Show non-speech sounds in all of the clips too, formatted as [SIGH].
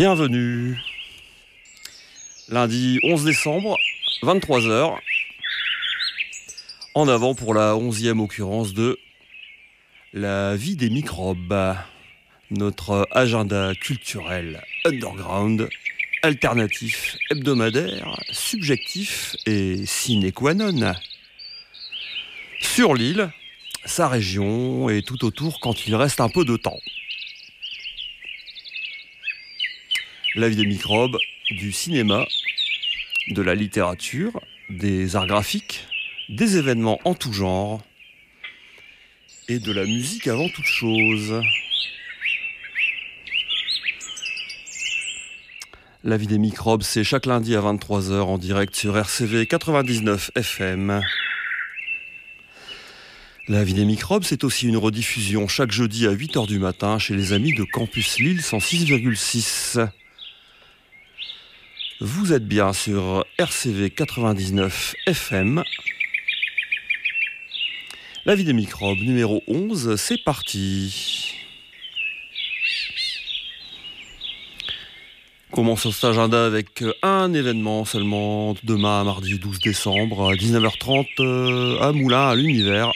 Bienvenue. Lundi 11 décembre, 23h. En avant pour la onzième occurrence de La vie des microbes. Notre agenda culturel underground, alternatif, hebdomadaire, subjectif et sine qua non. Sur l'île, sa région et tout autour quand il reste un peu de temps. La vie des microbes, du cinéma, de la littérature, des arts graphiques, des événements en tout genre et de la musique avant toute chose. La vie des microbes, c'est chaque lundi à 23h en direct sur RCV 99 FM. La vie des microbes, c'est aussi une rediffusion chaque jeudi à 8h du matin chez les amis de Campus Lille 106,6. Vous êtes bien sur RCV 99 FM. La vie des microbes numéro 11, c'est parti. Commence cet agenda avec un événement seulement demain, mardi 12 décembre, à 19h30 à Moulins, à l'Univers.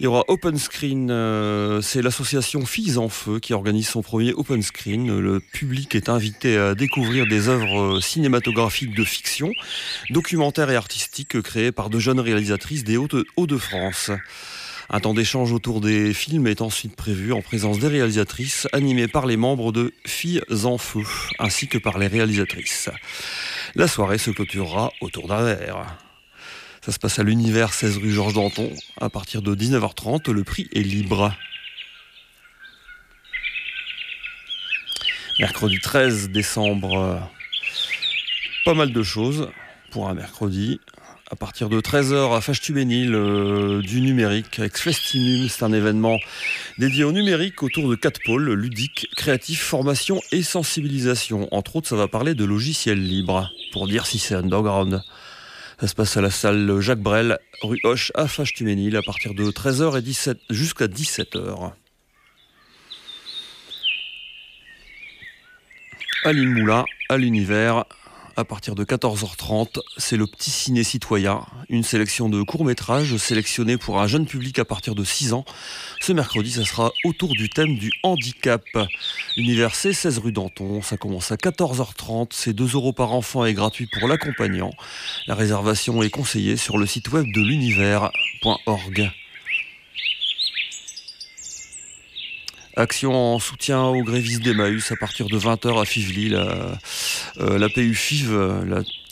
Il y aura Open Screen, euh, c'est l'association Filles en Feu qui organise son premier Open Screen. Le public est invité à découvrir des œuvres cinématographiques de fiction, documentaires et artistiques créées par de jeunes réalisatrices des Hauts-de-France. Un temps d'échange autour des films est ensuite prévu en présence des réalisatrices, animées par les membres de Filles en Feu, ainsi que par les réalisatrices. La soirée se clôturera autour d'un verre. Ça se passe à l'univers 16 rue Georges Danton. À partir de 19h30, le prix est libre. Mercredi 13 décembre, pas mal de choses pour un mercredi. À partir de 13h à Fachtubénil, euh, du numérique avec Festimum. C'est un événement dédié au numérique autour de quatre pôles, ludique, créatif, formation et sensibilisation. Entre autres, ça va parler de logiciels libres, pour dire si c'est underground. Ça se passe à la salle Jacques Brel, rue Hoche, à Fâche-Tuménil, à partir de 13h et 17, jusqu'à 17h. À l'île Moulin, à l'univers, à partir de 14h30, c'est le petit ciné citoyen, une sélection de courts-métrages sélectionnés pour un jeune public à partir de 6 ans. Ce mercredi, ça sera autour du thème du handicap. L'univers, c'est 16 rue Danton, ça commence à 14h30, c'est 2 euros par enfant et gratuit pour l'accompagnant. La réservation est conseillée sur le site web de l'univers.org. Action en soutien aux grévistes d'Emmaüs à partir de 20h à Fively. La, euh, la PU FIV,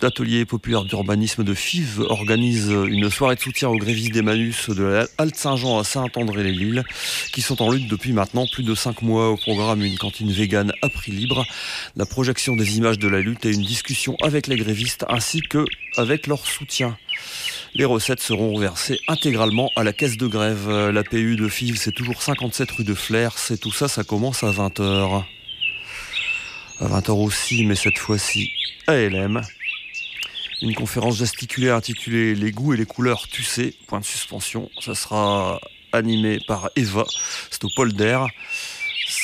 l'atelier populaire d'urbanisme de FIV, organise une soirée de soutien aux grévistes d'Emmaüs de la Halte Saint-Jean à Saint-André-les-Lilles, qui sont en lutte depuis maintenant plus de 5 mois au programme Une cantine végane à prix libre, la projection des images de la lutte et une discussion avec les grévistes ainsi que avec leur soutien. Les recettes seront reversées intégralement à la caisse de grève. La PU de FIV, c'est toujours 57 rue de Flers. C'est tout ça, ça commence à 20h. À 20h aussi, mais cette fois-ci à LM. Une conférence gesticulée intitulée Les goûts et les couleurs sais, point de suspension. Ça sera animé par Eva, c'est au.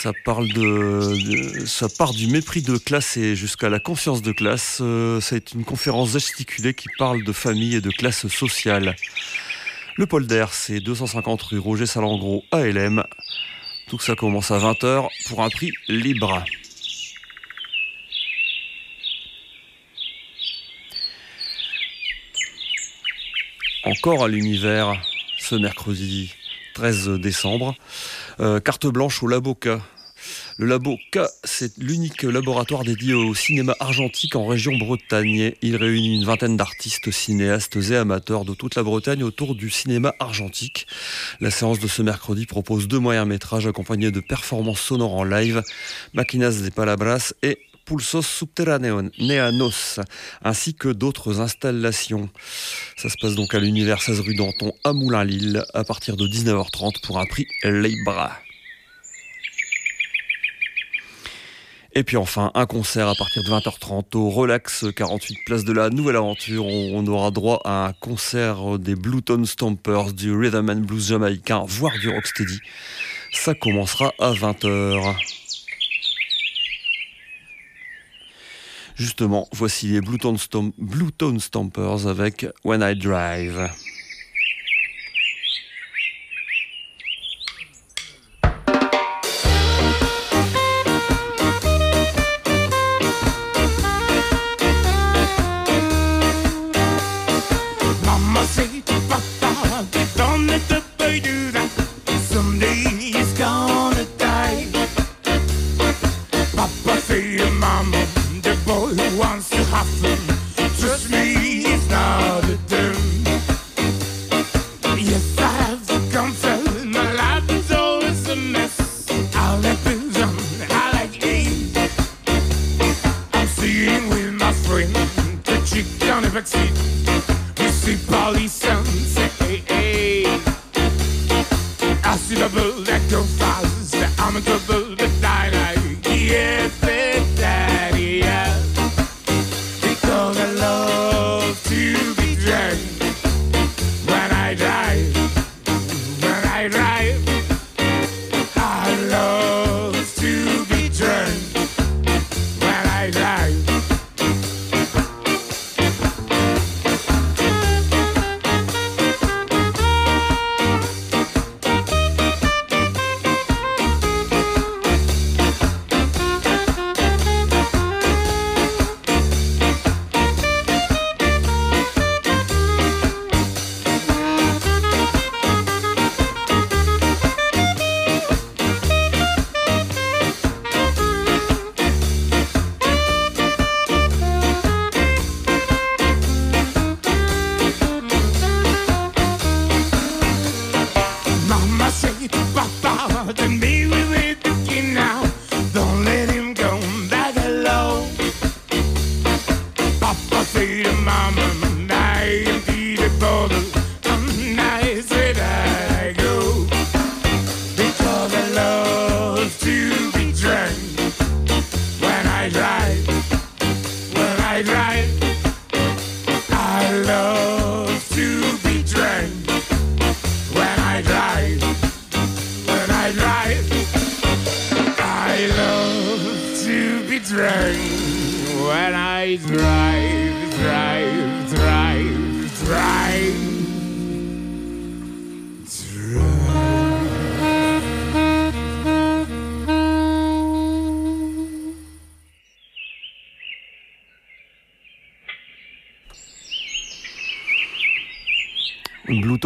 Ça parle de, ça part du mépris de classe et jusqu'à la confiance de classe. Euh, c'est une conférence gesticulée qui parle de famille et de classe sociale. Le polder, c'est 250 rue Roger Salengro à LM. Tout ça commence à 20h pour un prix libre. Encore à l'univers ce mercredi 13 décembre. Euh, carte blanche au Labo K. Le Labo K, c'est l'unique laboratoire dédié au cinéma argentique en région Bretagne. Il réunit une vingtaine d'artistes, cinéastes et amateurs de toute la Bretagne autour du cinéma argentique. La séance de ce mercredi propose deux moyens métrages accompagnés de performances sonores en live, Maquinas de Palabras et Pulsos Subterraneanos, ainsi que d'autres installations. Ça se passe donc à l'univers 16 rue Danton à Moulin-Lille à partir de 19h30 pour un prix libre. Et puis enfin, un concert à partir de 20h30 au Relax 48 Place de la Nouvelle Aventure. On aura droit à un concert des Blueton Stompers, du Rhythm and Blues jamaïcain, voire du Rocksteady. Ça commencera à 20h. Justement, voici les Blue Tone, Stompers avec When I Drive.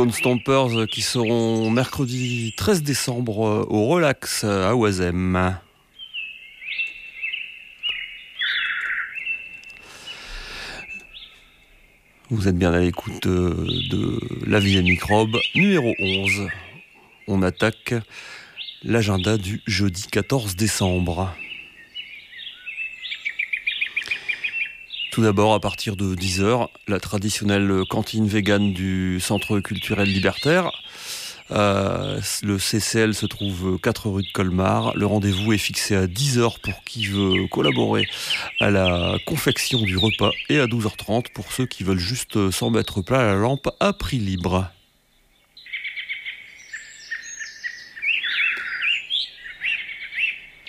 Bluetone Stompers qui seront mercredi 13 décembre euh, au Relax à Oisem. Vous êtes bien à l'écoute euh, de La Vie des microbes, numéro 11. On attaque l'agenda du jeudi 14 décembre. Tout d'abord, à partir de 10h, la traditionnelle cantine végane du Centre culturel libertaire. Euh, le CCL se trouve 4 rue de Colmar. Le rendez-vous est fixé à 10h pour qui veut collaborer à la confection du repas et à 12h30 pour ceux qui veulent juste s'en mettre plein la lampe à prix libre.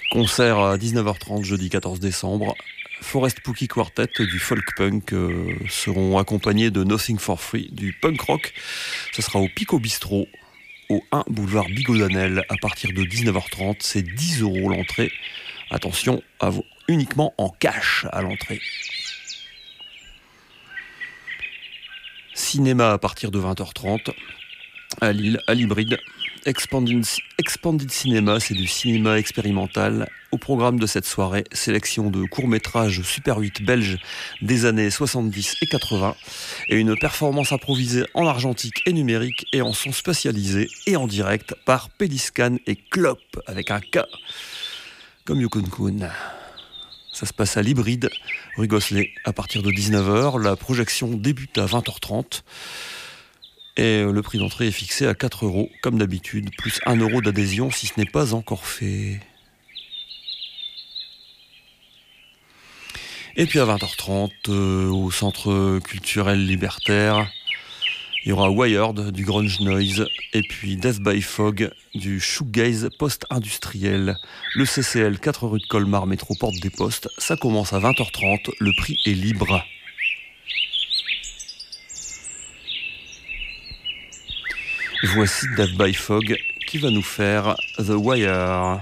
Concert à 19h30 jeudi 14 décembre Forest Pookie Quartet du folk punk euh, seront accompagnés de Nothing for Free du punk rock. Ça sera au Pico Bistro, au 1 boulevard Bigodanel, à partir de 19h30. C'est 10 euros l'entrée. Attention, uniquement en cash à l'entrée. Cinéma à partir de 20h30 à Lille, à l'hybride. Expanded, Cinéma, c'est du cinéma expérimental. Au programme de cette soirée, sélection de courts-métrages Super 8 belges des années 70 et 80 et une performance improvisée en argentique et numérique et en son spatialisé et en direct par Pédiscan et Clop avec un K comme Yukon Kun. Ça se passe à l'hybride, rue Gosselet, à partir de 19h. La projection débute à 20h30. Et euh, le prix d'entrée est fixé à 4 euros, comme d'habitude, plus 1 euro d'adhésion si ce n'est pas encore fait. Et puis à 20h30, euh, au Centre culturel libertaire, il y aura Wired du grunge noise et puis Death by Fog du shoegaze post-industriel. Le CCL 4 rue de Colmar, métro Porte des Postes, ça commence à 20h30, le prix est libre. Voici Death by Fog qui va nous faire The Wire.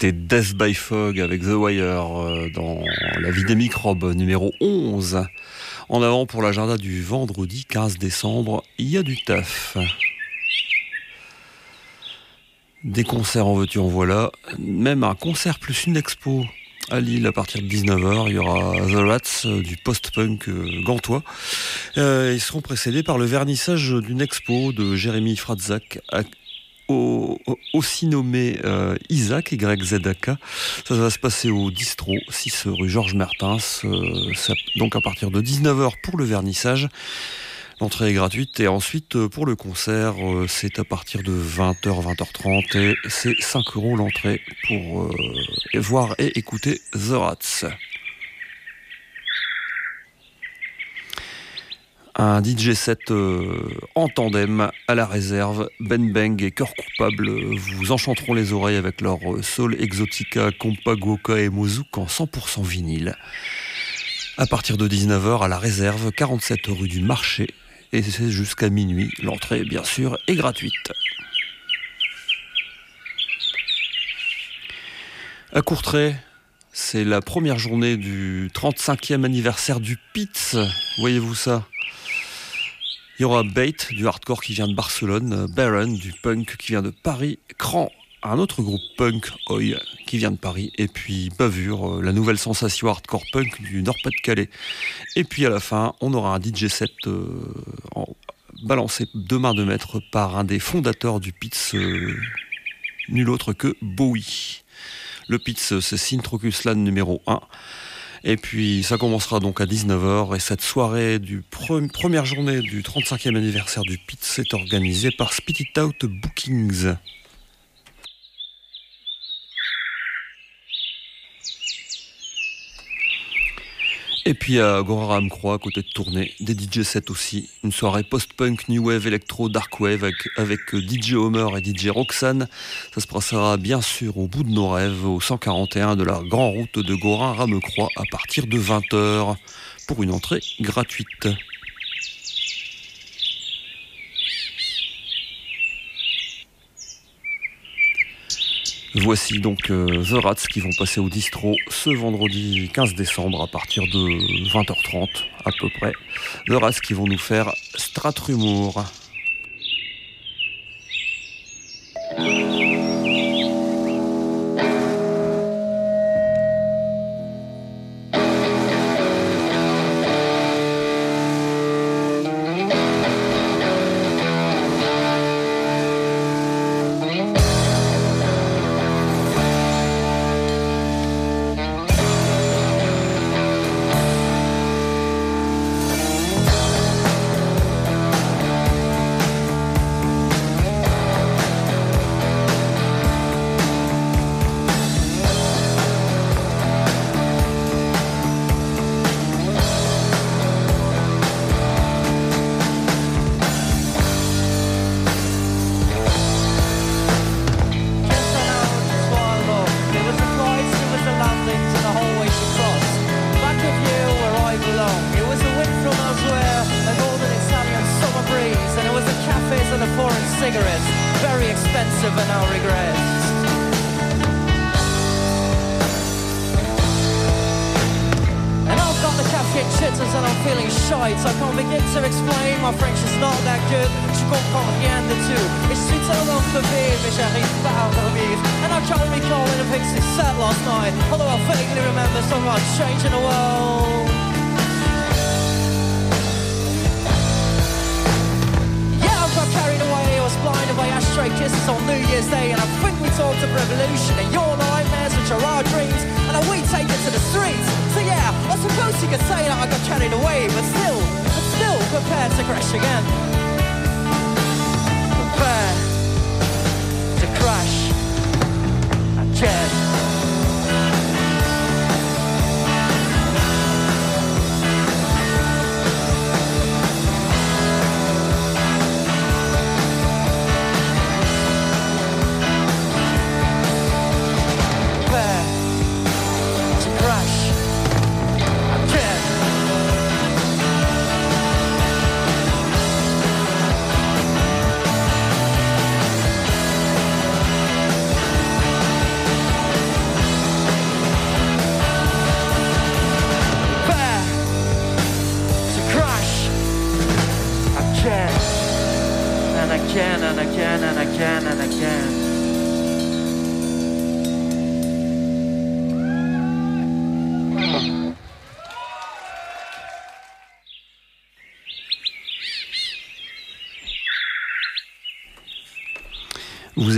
C'était Death by Fog avec The Wire euh, dans La vie des microbes numéro 11. En avant pour l'agenda du vendredi 15 décembre, il y a du taf. Des concerts en veux-tu en voilà, même un concert plus une expo à Lille à partir de 19h. Il y aura The Rats euh, du post-punk euh, gantois. ils seront précédés par le vernissage d'une expo de Jérémy Fratzak aussi nommé euh, Isaac, YZAK. Ça, va se passer au Distro, 6 rue Georges Mertens. Euh, donc à partir de 19h pour le vernissage. L'entrée est gratuite et ensuite euh, pour le concert, c'est à partir de 20h, 20h30 et c'est 5 euros l'entrée pour voir et écouter The Rats. Un DJ set euh, en tandem à la réserve. Ben Bang et Cœur Coupable vous enchanteront les oreilles avec leur euh, Soul Exotica, Compagoka et Mozouk en 100% vinyle. À partir de 19h à la réserve, 47 rue du Marché. Et c'est jusqu'à minuit. L'entrée, bien sûr, est gratuite. À Courtrai, c'est la première journée du 35e anniversaire du Pitz. Voyez-vous ça? Il y aura Bait du hardcore qui vient de Barcelone, Baron du punk qui vient de Paris, Cran, un autre groupe punk, Oi, qui vient de Paris, et puis Bavure, euh, la nouvelle sensation hardcore punk du Nord-Pas-de-Calais. Et puis à la fin, on aura un DJ set euh, balancé deux mains de maître par un des fondateurs du Pitz, euh, nul autre que Bowie. Le Pitz, c'est Sintrocus numéro 1. Et puis ça commencera donc à 19h et cette soirée du première journée du 35e anniversaire du PIT est organisée par Spit It Out Bookings. Et puis à Goraram Croix, à côté de Tournai, des DJ sets aussi. Une soirée post-punk, new wave, électro, dark wave avec, DJ Homer et DJ Roxane. Ça se passera bien sûr au bout de nos rêves, au 141 de la grande route de Gorin-Ramecroix à partir de 20h pour une entrée gratuite. Voici donc euh, The Rats qui vont passer au distro ce vendredi 15 décembre à partir de 20h30 à peu près. The Rats qui vont nous faire Stratrumour.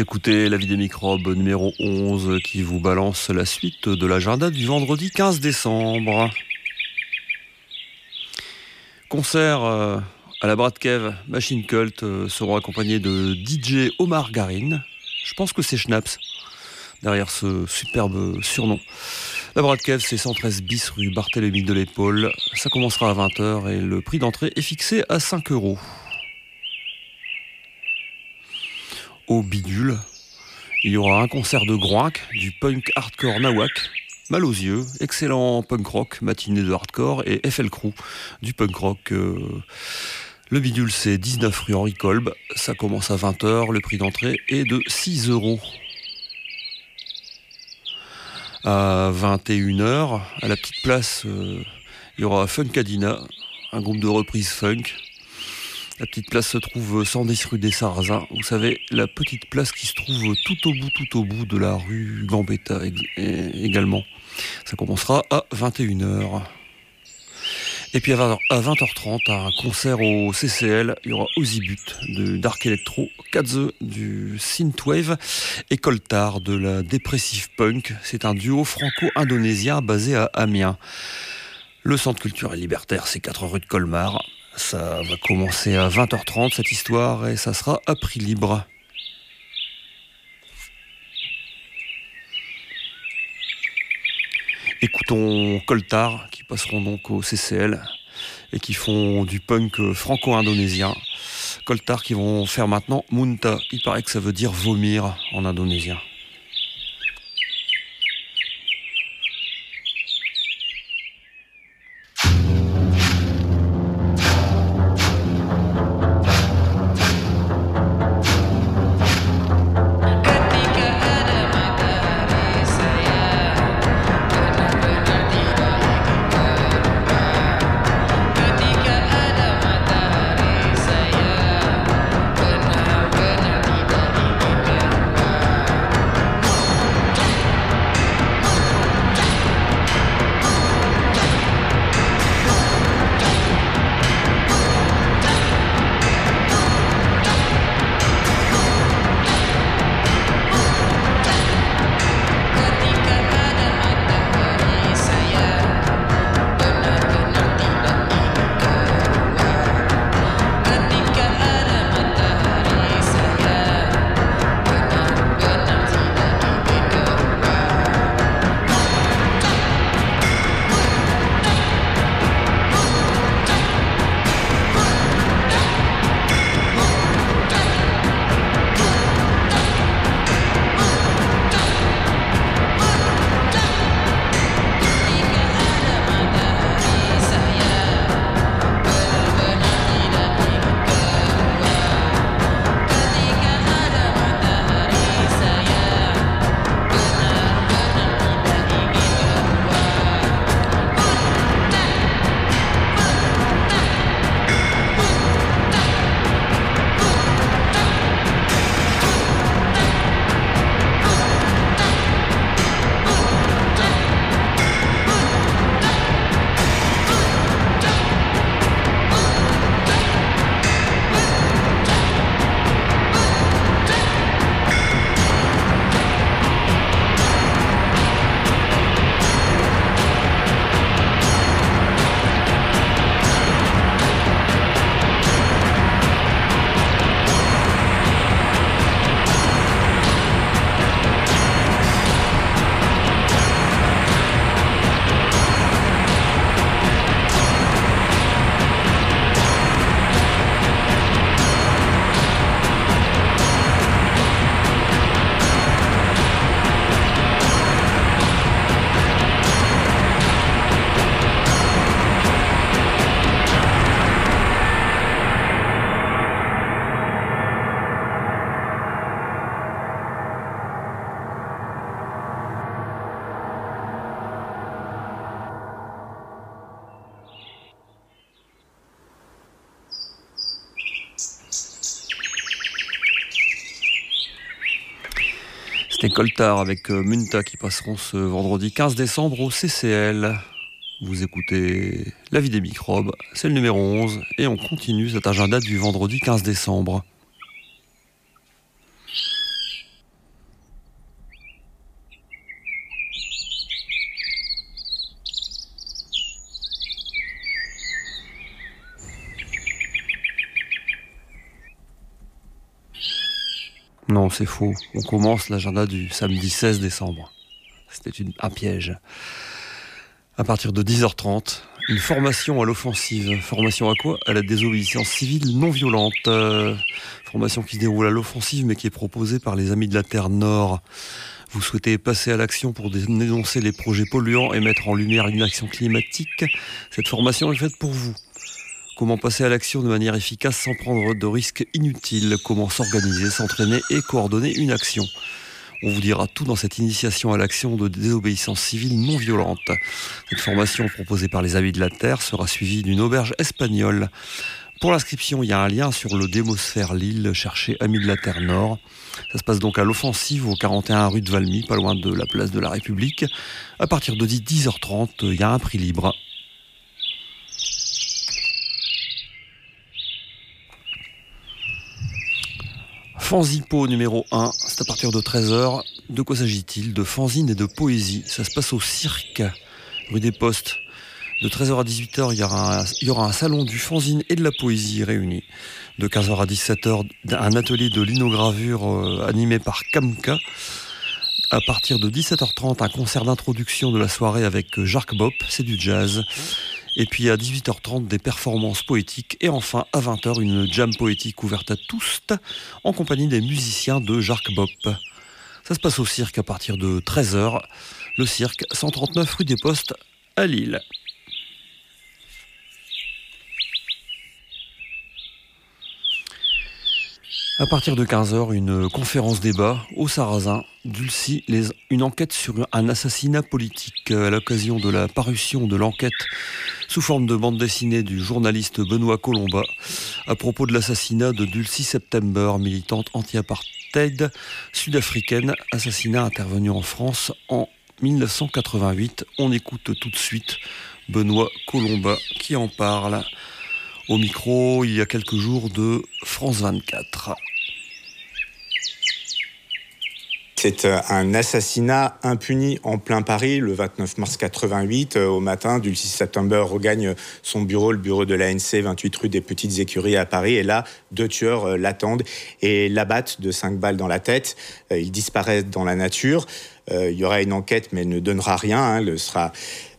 Écoutez La vie des microbes numéro 11 qui vous balance la suite de l'agenda du vendredi 15 décembre. Concert euh, à la Bratkev Machine Cult euh, seront accompagnés de DJ Omar Garin. Je pense que c'est Schnaps derrière ce superbe surnom. La Bratkev, c'est 113 bis rue Barthélemy de l'Épaule. Ça commencera à 20h et le prix d'entrée est fixé à 5 euros. Au bidule. Il y aura un concert de Groinck, du punk hardcore nawak, mal aux yeux, excellent punk rock, matinée de hardcore, et FL Crew, du punk rock. Euh, le bidule, c'est 19 rue Henri Kolb. Ça commence à 20h. Le prix d'entrée est de 6 euros. À 21h, à la petite place, euh, il y aura Funkadina, un groupe de reprise funk. La petite place se trouve 110 rue des Sarrasins. Vous savez, la petite place qui se trouve tout au bout, tout au bout de la rue Gambetta également. Ça commencera à 21h. Et puis à 20h30, un concert au CCL, il y aura Ozibut de Dark Electro, Kadze du Synthwave et Coltar de la Dépressive Punk. C'est un duo franco-indonésien basé à Amiens. Le centre culturel libertaire, c'est 4 rue de Colmar. Ça va commencer à 20h30 cette histoire et ça sera à prix libre. Écoutons Coltar qui passeront donc au CCL et qui font du punk franco-indonésien. Coltar qui vont faire maintenant Munta. Il paraît que ça veut dire vomir en indonésien. C'était Coltard avec euh, Munta qui passeront ce vendredi 15 décembre au CCL. Vous écoutez La vie des microbes, c'est le numéro 11 et on continue cet agenda du vendredi 15 décembre. C'est faux. On commence l'agenda du samedi 16 décembre. C'était un piège à partir de 10h30. Une formation à l'offensive. Formation à quoi? À la désobéissance civile non violente. Euh, formation qui se déroule à l'offensive mais qui est proposée par les Amis de la Terre Nord. Vous souhaitez passer à l'action pour dénoncer les projets polluants et mettre en lumière l'inaction climatique? Cette formation est faite pour vous. Comment passer à l'action de manière efficace sans prendre de risques inutiles? Comment s'organiser, s'entraîner et coordonner une action? On vous dira tout dans cette initiation à l'action de désobéissance civile non violente. Cette formation proposée par les Amis de la Terre sera suivie d'une auberge espagnole. Pour l'inscription, il y a un lien sur le Démosphère Lille, cherchez Amis de la Terre Nord. Ça se passe donc à l'offensive au 41 rue de Valmy, pas loin de la place de la République. À partir de 10h30, il y a un prix libre. Fanzipo numéro 1, c'est à partir de 13h. De quoi s'agit-il? De fanzine et de poésie. Ça se passe au cirque, rue des Postes. De 13h à 18h, il y, aura un, il y aura un salon du fanzine et de la poésie réunis. De 15h à 17h, un atelier de linogravure euh, animé par Kamka. À partir de 17h30, un concert d'introduction de la soirée avec Jark Bop, c'est du jazz. Et puis à 18h30, des performances poétiques. Et enfin, à 20h, une jam poétique ouverte à tous, en compagnie des musiciens de Jark Bop. Ça se passe au cirque à partir de 13h. Le cirque, 139 rue des Postes, à Lille. À partir de 15h, une conférence débat au Sarrasin, Dulcie, une enquête sur un assassinat politique à l'occasion de la parution de l'enquête sous forme de bande dessinée du journaliste Benoît Colomba à propos de l'assassinat de Dulcie September, militante anti-apartheid sud-africaine, assassinat intervenu en France en 1988. On écoute tout de suite Benoît Colomba qui en parle au micro il y a quelques jours de France 24. C'est euh, un assassinat impuni en plein Paris le 29 mars 88 euh, au matin. Du 6 septembre regagne son bureau, le bureau de l'ANC, 28 rue des Petites Écuries à Paris. Et là, deux tueurs euh, l'attendent et l'abattent de cinq balles dans la tête. Ils disparaissent dans la nature. Il y aura une enquête, mais elle ne donnera rien. Hein. Elle sera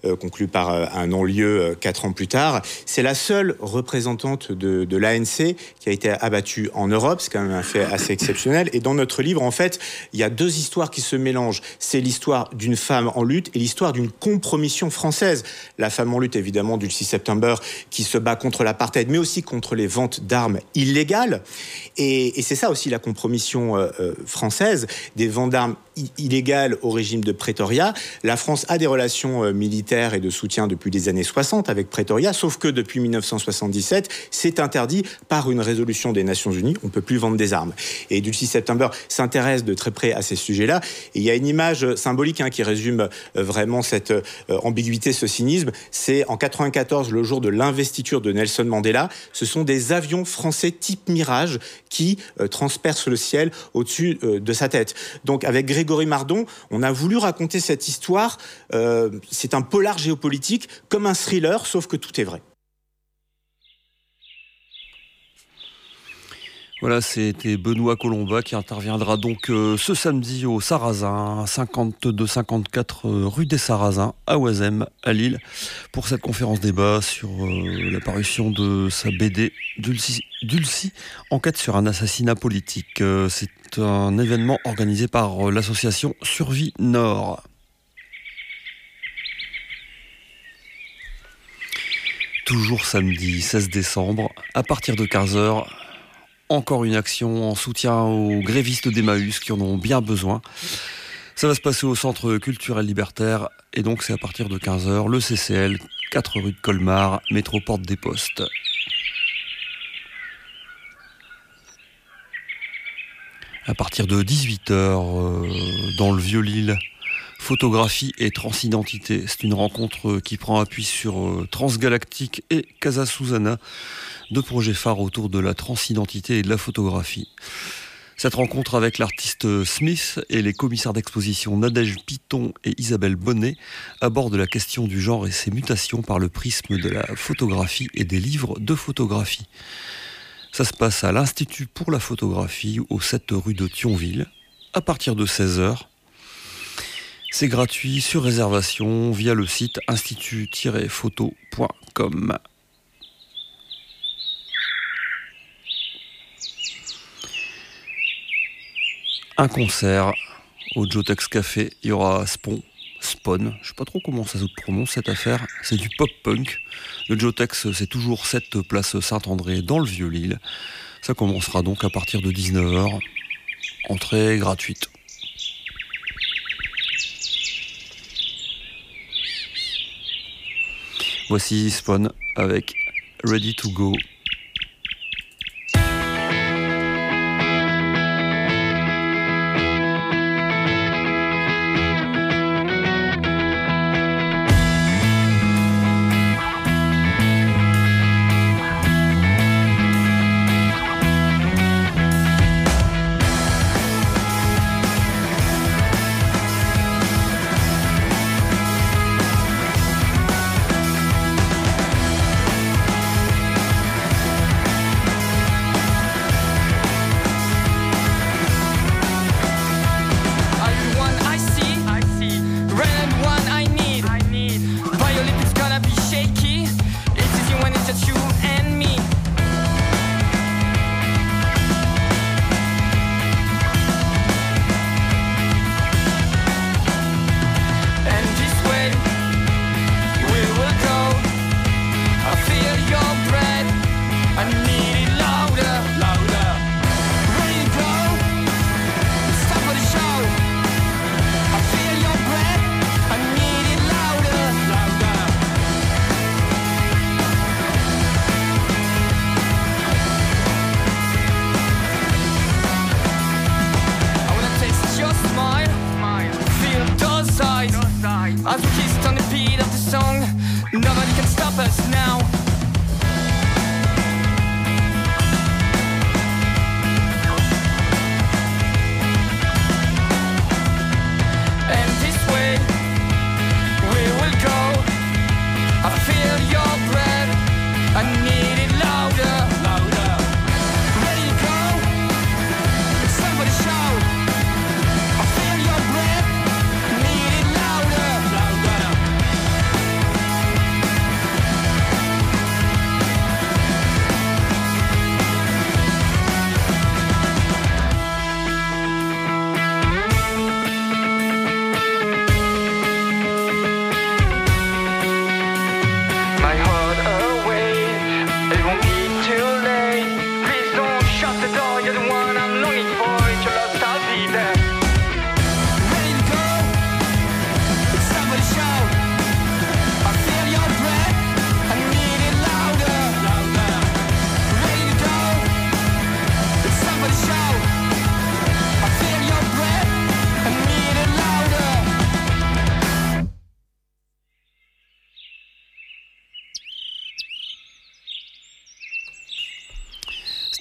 euh, conclu par euh, un non-lieu euh, quatre ans plus tard. C'est la seule représentante de, l'ANC qui a été abattue en Europe. C'est quand même un fait assez exceptionnel. Et dans notre livre, en fait, il y a deux histoires qui se mélangent. C'est l'histoire d'une femme en lutte et l'histoire d'une compromission française. La femme en lutte, évidemment, du 6 septembre, qui se bat contre l'apartheid, mais aussi contre les ventes d'armes illégales. Et c'est ça aussi la compromission française, des ventes d'armes illégales au régime de Pretoria. La France a des relations militaires et de soutien depuis les années 60 avec Pretoria, sauf que depuis 1977, c'est interdit par une résolution des Nations Unies. On ne peut plus vendre des armes. Et Dulcie September s'intéresse de très près à ces sujets-là. Et il y a une image symbolique hein, qui résume euh, vraiment cette euh, ambiguïté, ce cynisme. C'est en 94, le jour de l'investiture de Nelson Mandela. Ce sont des avions français type Mirage qui euh, transpercent le ciel au-dessus de sa tête. Donc avec Grégory Mardon, on a voulu raconter cette histoire. c'est un polar géopolitique comme un thriller, sauf que tout est vrai. Voilà, c'était Benoît Colomba qui interviendra donc euh, ce samedi au Sarrazin, 52-54 euh, rue des Sarrasins, à Oisem, à Lille, pour cette conférence débat sur euh, la parution de sa BD Dulcie, enquête sur un assassinat politique. C'est un événement organisé par l'association Survie Nord. Toujours samedi 16 décembre, à partir de 15h. Encore une action en soutien aux grévistes d'Emmaüs qui en ont bien besoin. Ça va se passer au Centre culturel libertaire et donc c'est à partir de 15h, le CCL, 4 rue de Colmar, métro Porte des Postes. À partir de 18h euh, dans le Vieux-Lille, photographie et transidentité. C'est une rencontre qui prend appui sur euh, Transgalactique et Casa Susana, deux projets phares autour de la transidentité et de la photographie. Cette rencontre avec l'artiste Smith et les commissaires d'exposition Nadège Piton et Isabelle Bonnet aborde la question du genre et ses mutations par le prisme de la photographie et des livres de photographie. Ça se passe à l'Institut pour la photographie au 7 rue de Thionville à partir de 16h. C'est gratuit sur réservation via le site institut-photo.com. un concert au Jotex Café. Il y aura Spon, Spawn, je sais pas trop comment ça se prononce cette affaire. C'est du pop punk. Le Jotex, c'est toujours cette place Saint-André dans le Vieux-Lille. Ça commencera donc à partir de 19h. Entrée gratuite. Voici Spawn avec Ready to Go kissed on the beat of the song. Nobody can stop us now.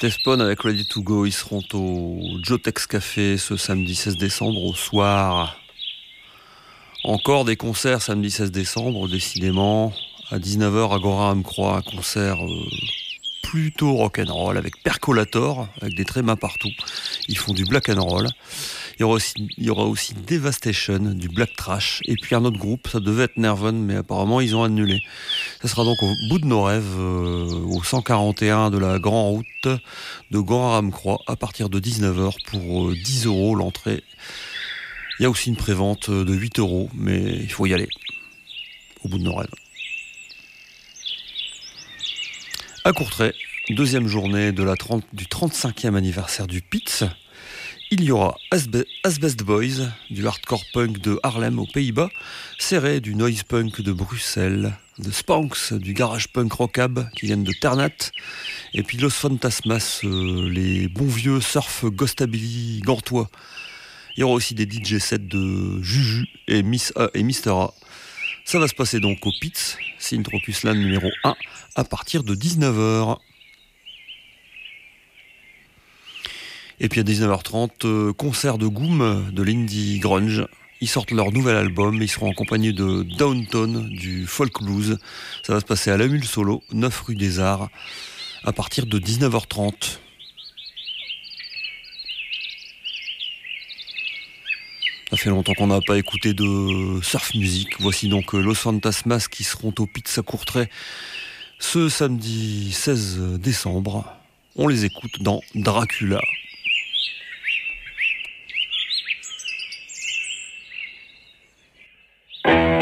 Spawn avec Ready to Go. Ils seront au Jotex Café ce samedi 16 décembre au soir. Encore des concerts samedi 16 décembre, décidément. À 19h, Agora me croit, un concert euh, plutôt rock'n'roll avec Percolator, avec des trémas partout. Ils font du black and roll. Il y aura aussi, Devastation, du black trash, et puis un autre groupe, ça devait être Nerven, mais apparemment ils ont annulé. Ça sera donc au bout de nos rêves, euh, au 141 de la Grand Route de Gand-Ramcroix, à partir de 19h pour 10 euh, euros l'entrée. Il y a aussi une prévente de 8 euros, mais il faut y aller. Au bout de nos rêves. À Courtrai, deuxième journée de la 30, du 35e anniversaire du PITS. Il y aura Asbest Boys, du hardcore punk de Harlem aux Pays-Bas, Serré du noise punk de Bruxelles, The Spanks du garage punk rockab qui viennent de Ternat, et puis Los Fantasmas, euh, les bons vieux surf ghostabilly gantois. Il y aura aussi des DJ sets de Juju et Miss A et Mister A. Ça va se passer donc au Pits, Synthropusland numéro 1, à partir de 19h. Et puis à 19h30, euh, concert de Goom de l'indie grunge. Ils sortent leur nouvel album, ils seront en compagnie de Downtown du folk blues. Ça va se passer à la Mule Solo, 9 rue des Arts, à partir de 19h30. Ça fait longtemps qu'on n'a pas écouté de surf music. Voici donc euh, Los Fantasmas qui seront au Pizza Courtrai ce samedi 16 décembre. On les écoute dans Dracula. Thanks.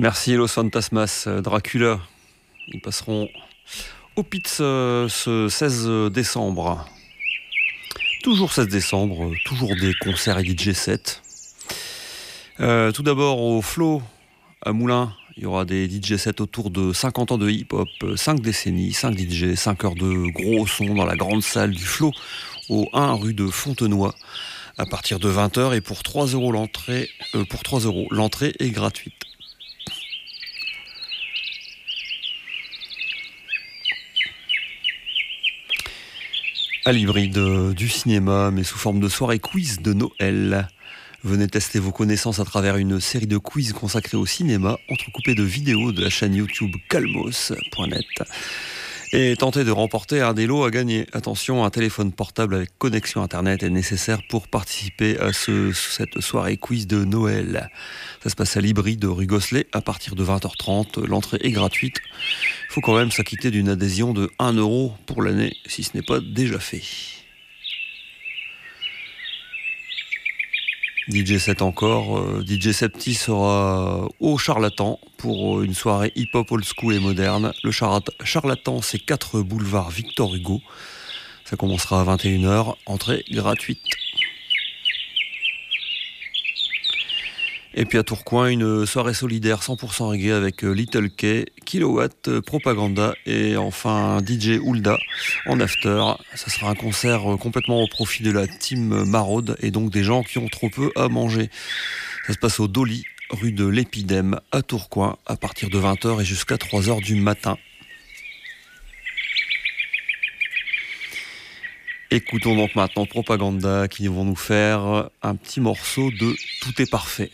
Merci Los Fantasmas, euh, Dracula. Ils passeront au Pitts euh, ce 16 décembre. Toujours 16 décembre, euh, toujours des concerts et DJ sets. tout d'abord au Flow à Moulins, il y aura des DJ sets autour de 50 ans de hip-hop, 5 décennies, 5 DJ, 5 heures de gros son dans la grande salle du Flow au 1 rue de Fontenoy à partir de 20h et pour 3 euros l'entrée, pour 3 euros l'entrée est gratuite. À l'hybride du cinéma, mais sous forme de soirée quiz de Noël. Venez tester vos connaissances à travers une série de quiz consacrés au cinéma, entrecoupés de vidéos de la chaîne YouTube calmos.net et tenter de remporter un des lots à gagner. Attention, un téléphone portable avec connexion Internet est nécessaire pour participer à cette soirée quiz de Noël. Ça se passe à Libri de rue Gosselet à partir de 20h30. L'entrée est gratuite. Faut quand même s'acquitter d'une adhésion de 1 euro pour l'année si ce n'est pas déjà fait. DJ 7 encore. Euh, DJ Septi sera au Charlatan pour euh, une soirée hip-hop old school et moderne. Le Charlatan, c'est 4 boulevard Victor Hugo. Ça commencera à 21h. Entrée gratuite. Et puis à Tourcoing, une soirée solidaire 100% reggae avec euh, Little K, Kilowatt, euh, Propaganda et enfin DJ Hulda en after. Ça sera un concert euh, complètement au profit de la team Maraude et donc des gens qui ont trop peu à manger. Ça se passe au Dolly, rue de l'Épidème à Tourcoing à partir de 20h et jusqu'à 3h du matin. Écoutons donc maintenant Propaganda qui vont nous faire un petit morceau de Tout est parfait.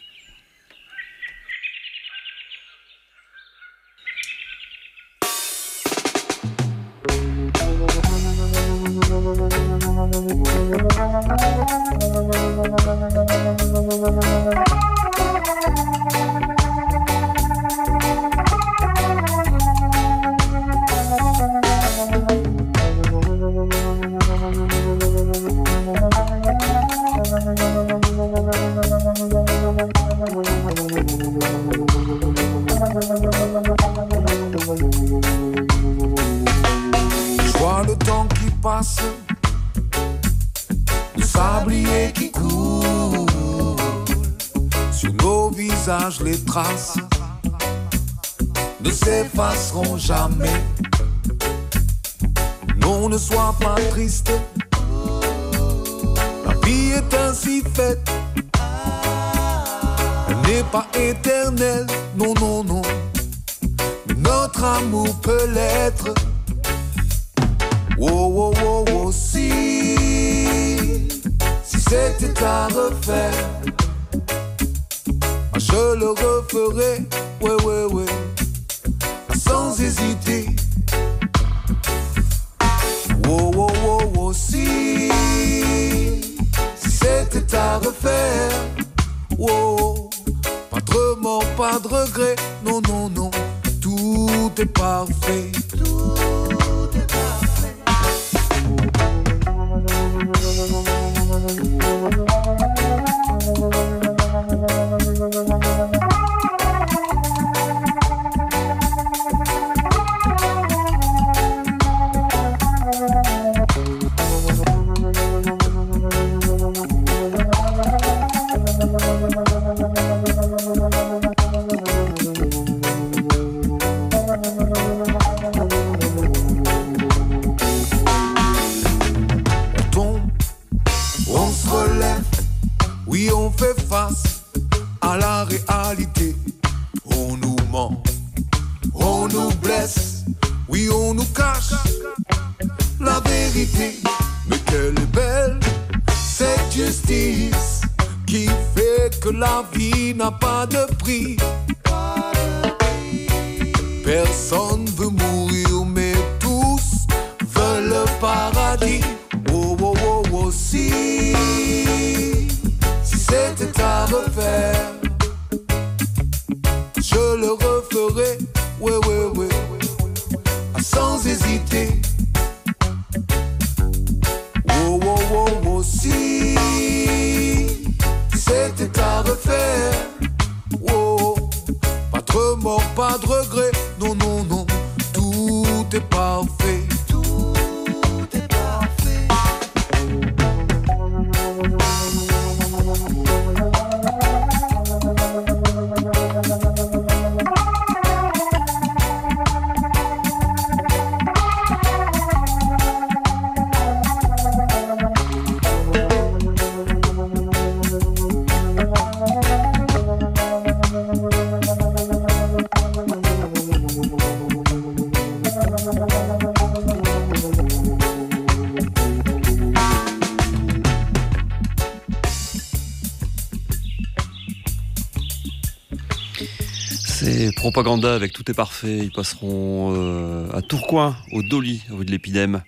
Propaganda avec Tout est parfait. Ils passeront euh, à Tourcoing, au Dolly, rue de l'Épidème,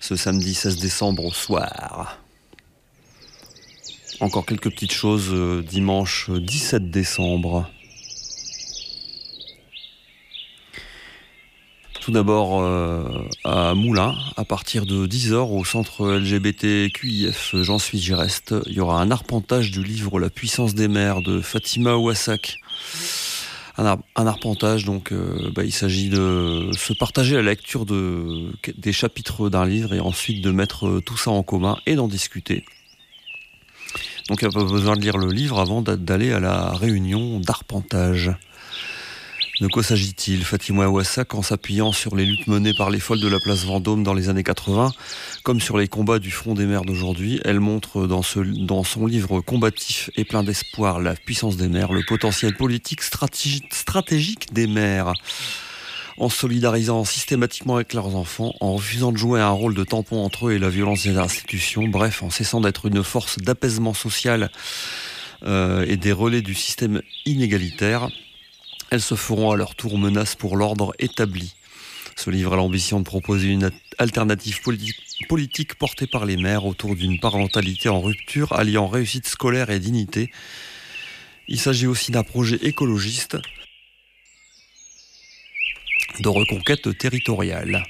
ce samedi 16 décembre au soir. Encore quelques petites choses euh, dimanche 17 décembre. Tout d'abord euh, à Moulins, à partir de 10h au centre LGBTQIF J'en suis, j'y reste. Il y aura un arpentage du livre La puissance des mers de Fatima Ouassak. Un, ar- un arpentage, donc euh, bah, il s'agit de se partager la lecture de, des chapitres d'un livre et ensuite de mettre euh, tout ça en commun et d'en discuter. Donc il n'y a pas besoin de lire le livre avant d'a- d'aller à la réunion d'arpentage. De quoi s'agit-il Fatima Ouassak, en s'appuyant sur les luttes menées par les folles de la place Vendôme dans les années 80, comme sur les combats du Front des mers d'aujourd'hui, elle montre dans, son livre combatif et plein d'espoir La puissance des mers, le potentiel politique stratégi- stratégique des mers. En solidarisant systématiquement avec leurs enfants, en refusant de jouer un rôle de tampon entre eux et la violence des institutions, bref, en cessant d'être une force d'apaisement social euh, et des relais du système inégalitaire, elles se feront à leur tour menace pour l'ordre établi. Ce livre a l'ambition de proposer une alternative politi- politique portée par les maires autour d'une parentalité en rupture alliant réussite scolaire et dignité. Il s'agit aussi d'un projet écologiste de reconquête territoriale.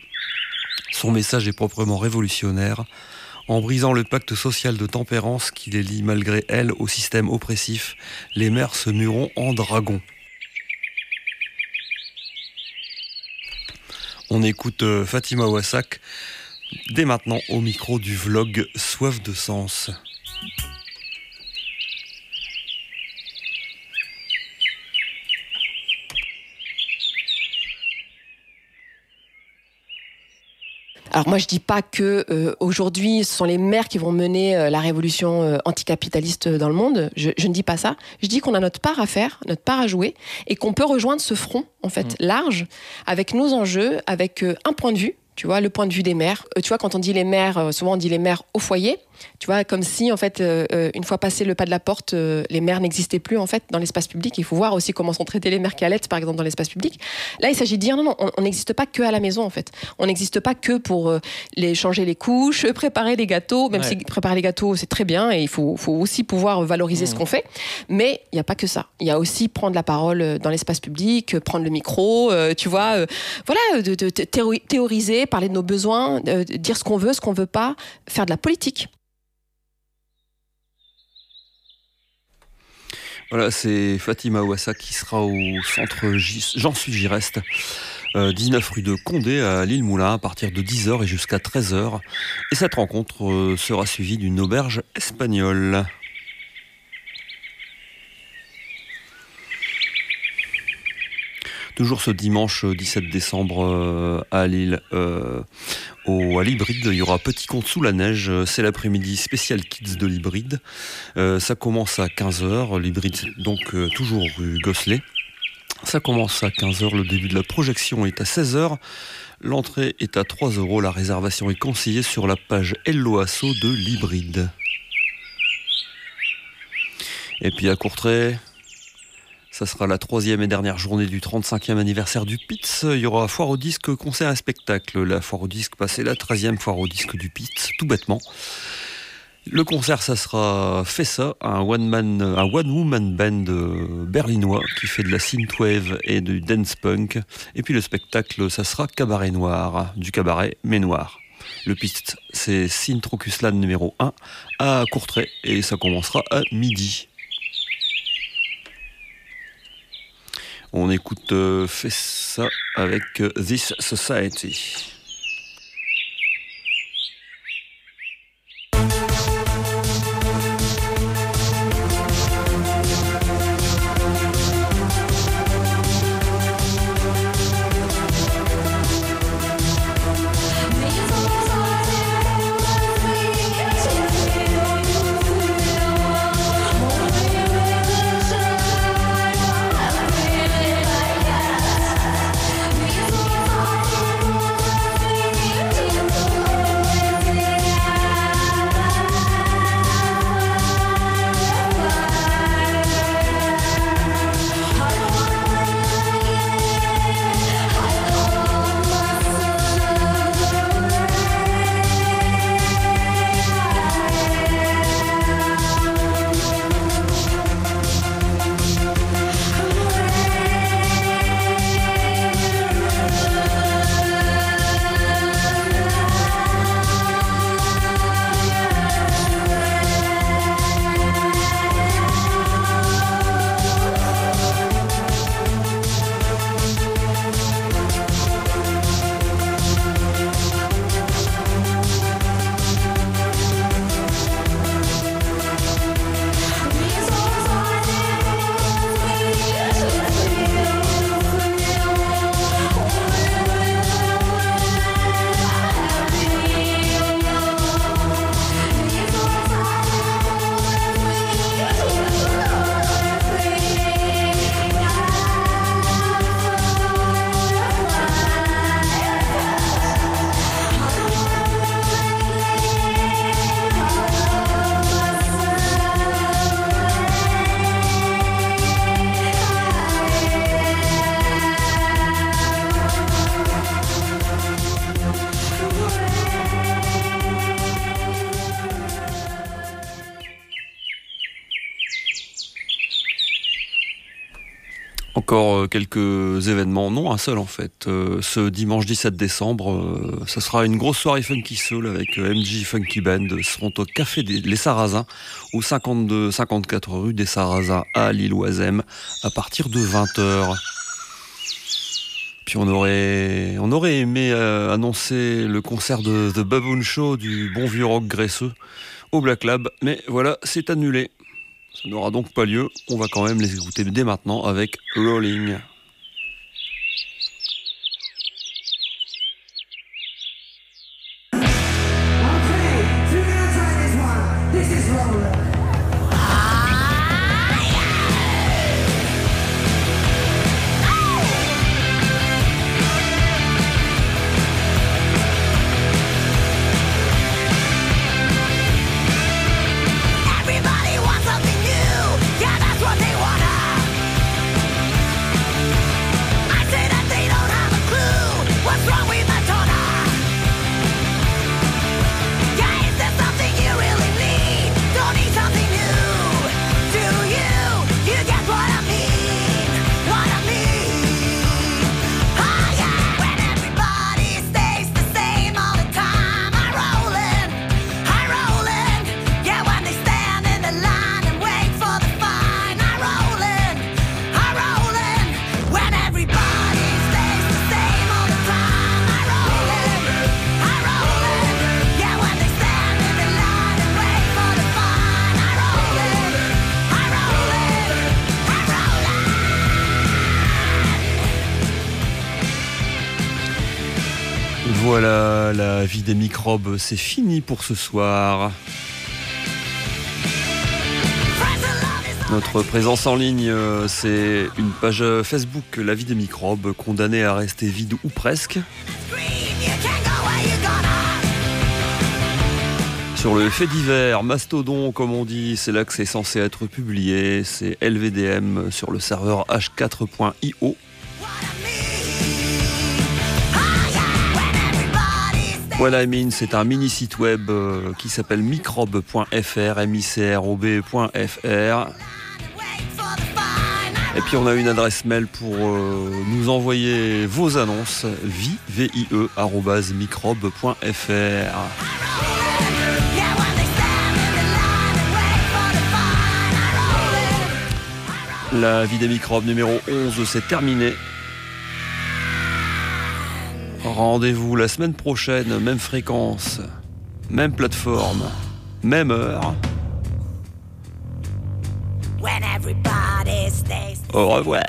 Son message est proprement révolutionnaire. En brisant le pacte social de tempérance qui les lie malgré elles au système oppressif, les maires se mueront en dragons. On écoute euh, Fatima Wassak dès maintenant au micro du vlog Soif de sens. Alors moi je dis pas que euh, aujourd'hui ce sont les maires qui vont mener euh, la révolution euh, anticapitaliste dans le monde. Je, je ne dis pas ça. Je dis qu'on a notre part à faire, notre part à jouer, et qu'on peut rejoindre ce front en fait large avec nos enjeux, avec euh, un point de vue. Tu vois, le point de vue des mères. Euh, tu vois, quand on dit les euh, souvent on dit les mères au foyer. Tu vois, comme si, en fait, euh, euh, une fois passé le pas de la porte, euh, les mères n'existaient plus, en fait, dans l'espace public. Il faut voir aussi comment sont traitées les mères qui allaitent, par exemple, dans l'espace public. Là, il s'agit de dire, non, non, on n'existe pas que à la maison, en fait. On n'existe pas que pour euh, les changer les couches, [LAUGHS] préparer les gâteaux, même Ouais. si préparer les gâteaux, c'est très bien, et il faut, faut aussi pouvoir valoriser ce qu'on fait. Mais il n'y a pas que ça. Il y a aussi prendre la parole dans l'espace public, prendre le micro, tu vois, voilà, de, de- de théori- théoriser, parler de nos besoins, dire ce qu'on veut, ce qu'on veut pas, faire de la politique. Voilà, c'est Fatima Ouassa qui sera au centre J'en suis, j'y reste. euh, 19 rue de Condé à l'île Moulin à partir de 10h et jusqu'à 13h. Et cette rencontre euh, sera suivie d'une auberge espagnole. Toujours ce dimanche euh, 17 décembre euh, à Lille, euh, au, à l'hybride, il y aura Petit Compte sous la neige. C'est l'après-midi spécial Kids de l'hybride. Euh, ça commence à 15h, l'hybride, donc euh, toujours rue Gosselet. Ça commence à 15h, le début de la projection est à 16h. L'entrée est à 3 euros. La réservation est conseillée sur la page Hello Asso de l'hybride. Et puis à Courtrai, ça sera la troisième et dernière journée du 35e anniversaire du PITS. Il y aura foire au disque, concert et spectacle. La foire au disque, passée la 13e foire au disque du PITS, tout bêtement. Le concert, ça sera Fessa, un one-man, un one-woman band euh, berlinois qui fait de la synthwave et du dance punk. Et puis le spectacle, ça sera Cabaret Noir, du cabaret mais noir. Le piste, c'est Synthrokuslan numéro 1 à Courtrai et ça commencera à midi. On écoute euh, Fessa avec euh, This Society. Euh, quelques événements, non un seul en fait. Euh, ce dimanche 17 décembre, euh, ce sera une grosse soirée Funky Soul avec MJ Funky Band. seront au Café des Les Sarrasins, au 52-54 rue des Sarrasins à Lille-Oisem, à partir de 20h. Puis on aurait, on aurait aimé annoncer le concert de The Baboon Show du bon vieux rock graisseux au Black Lab, mais voilà, c'est annulé. Ça n'aura donc pas lieu. On va quand même les écouter dès maintenant avec Rolling. c'est fini pour ce soir. Notre présence en ligne, euh, c'est une page Facebook, La vie des microbes, condamnée à rester vide ou presque. Sur le fait divers, mastodon comme on dit, c'est là que c'est censé être publié, c'est LVDM sur le serveur h4.io. Voilà, I c'est un mini site web euh, qui s'appelle microbe.fr, m i c r o b.fr. Et puis on a une adresse mail pour euh, nous envoyer vos annonces, vie, v i e microbe.fr. La vie des microbes numéro 11, c'est terminé. Rendez-vous la semaine prochaine, même fréquence, même plateforme, même heure. Au revoir.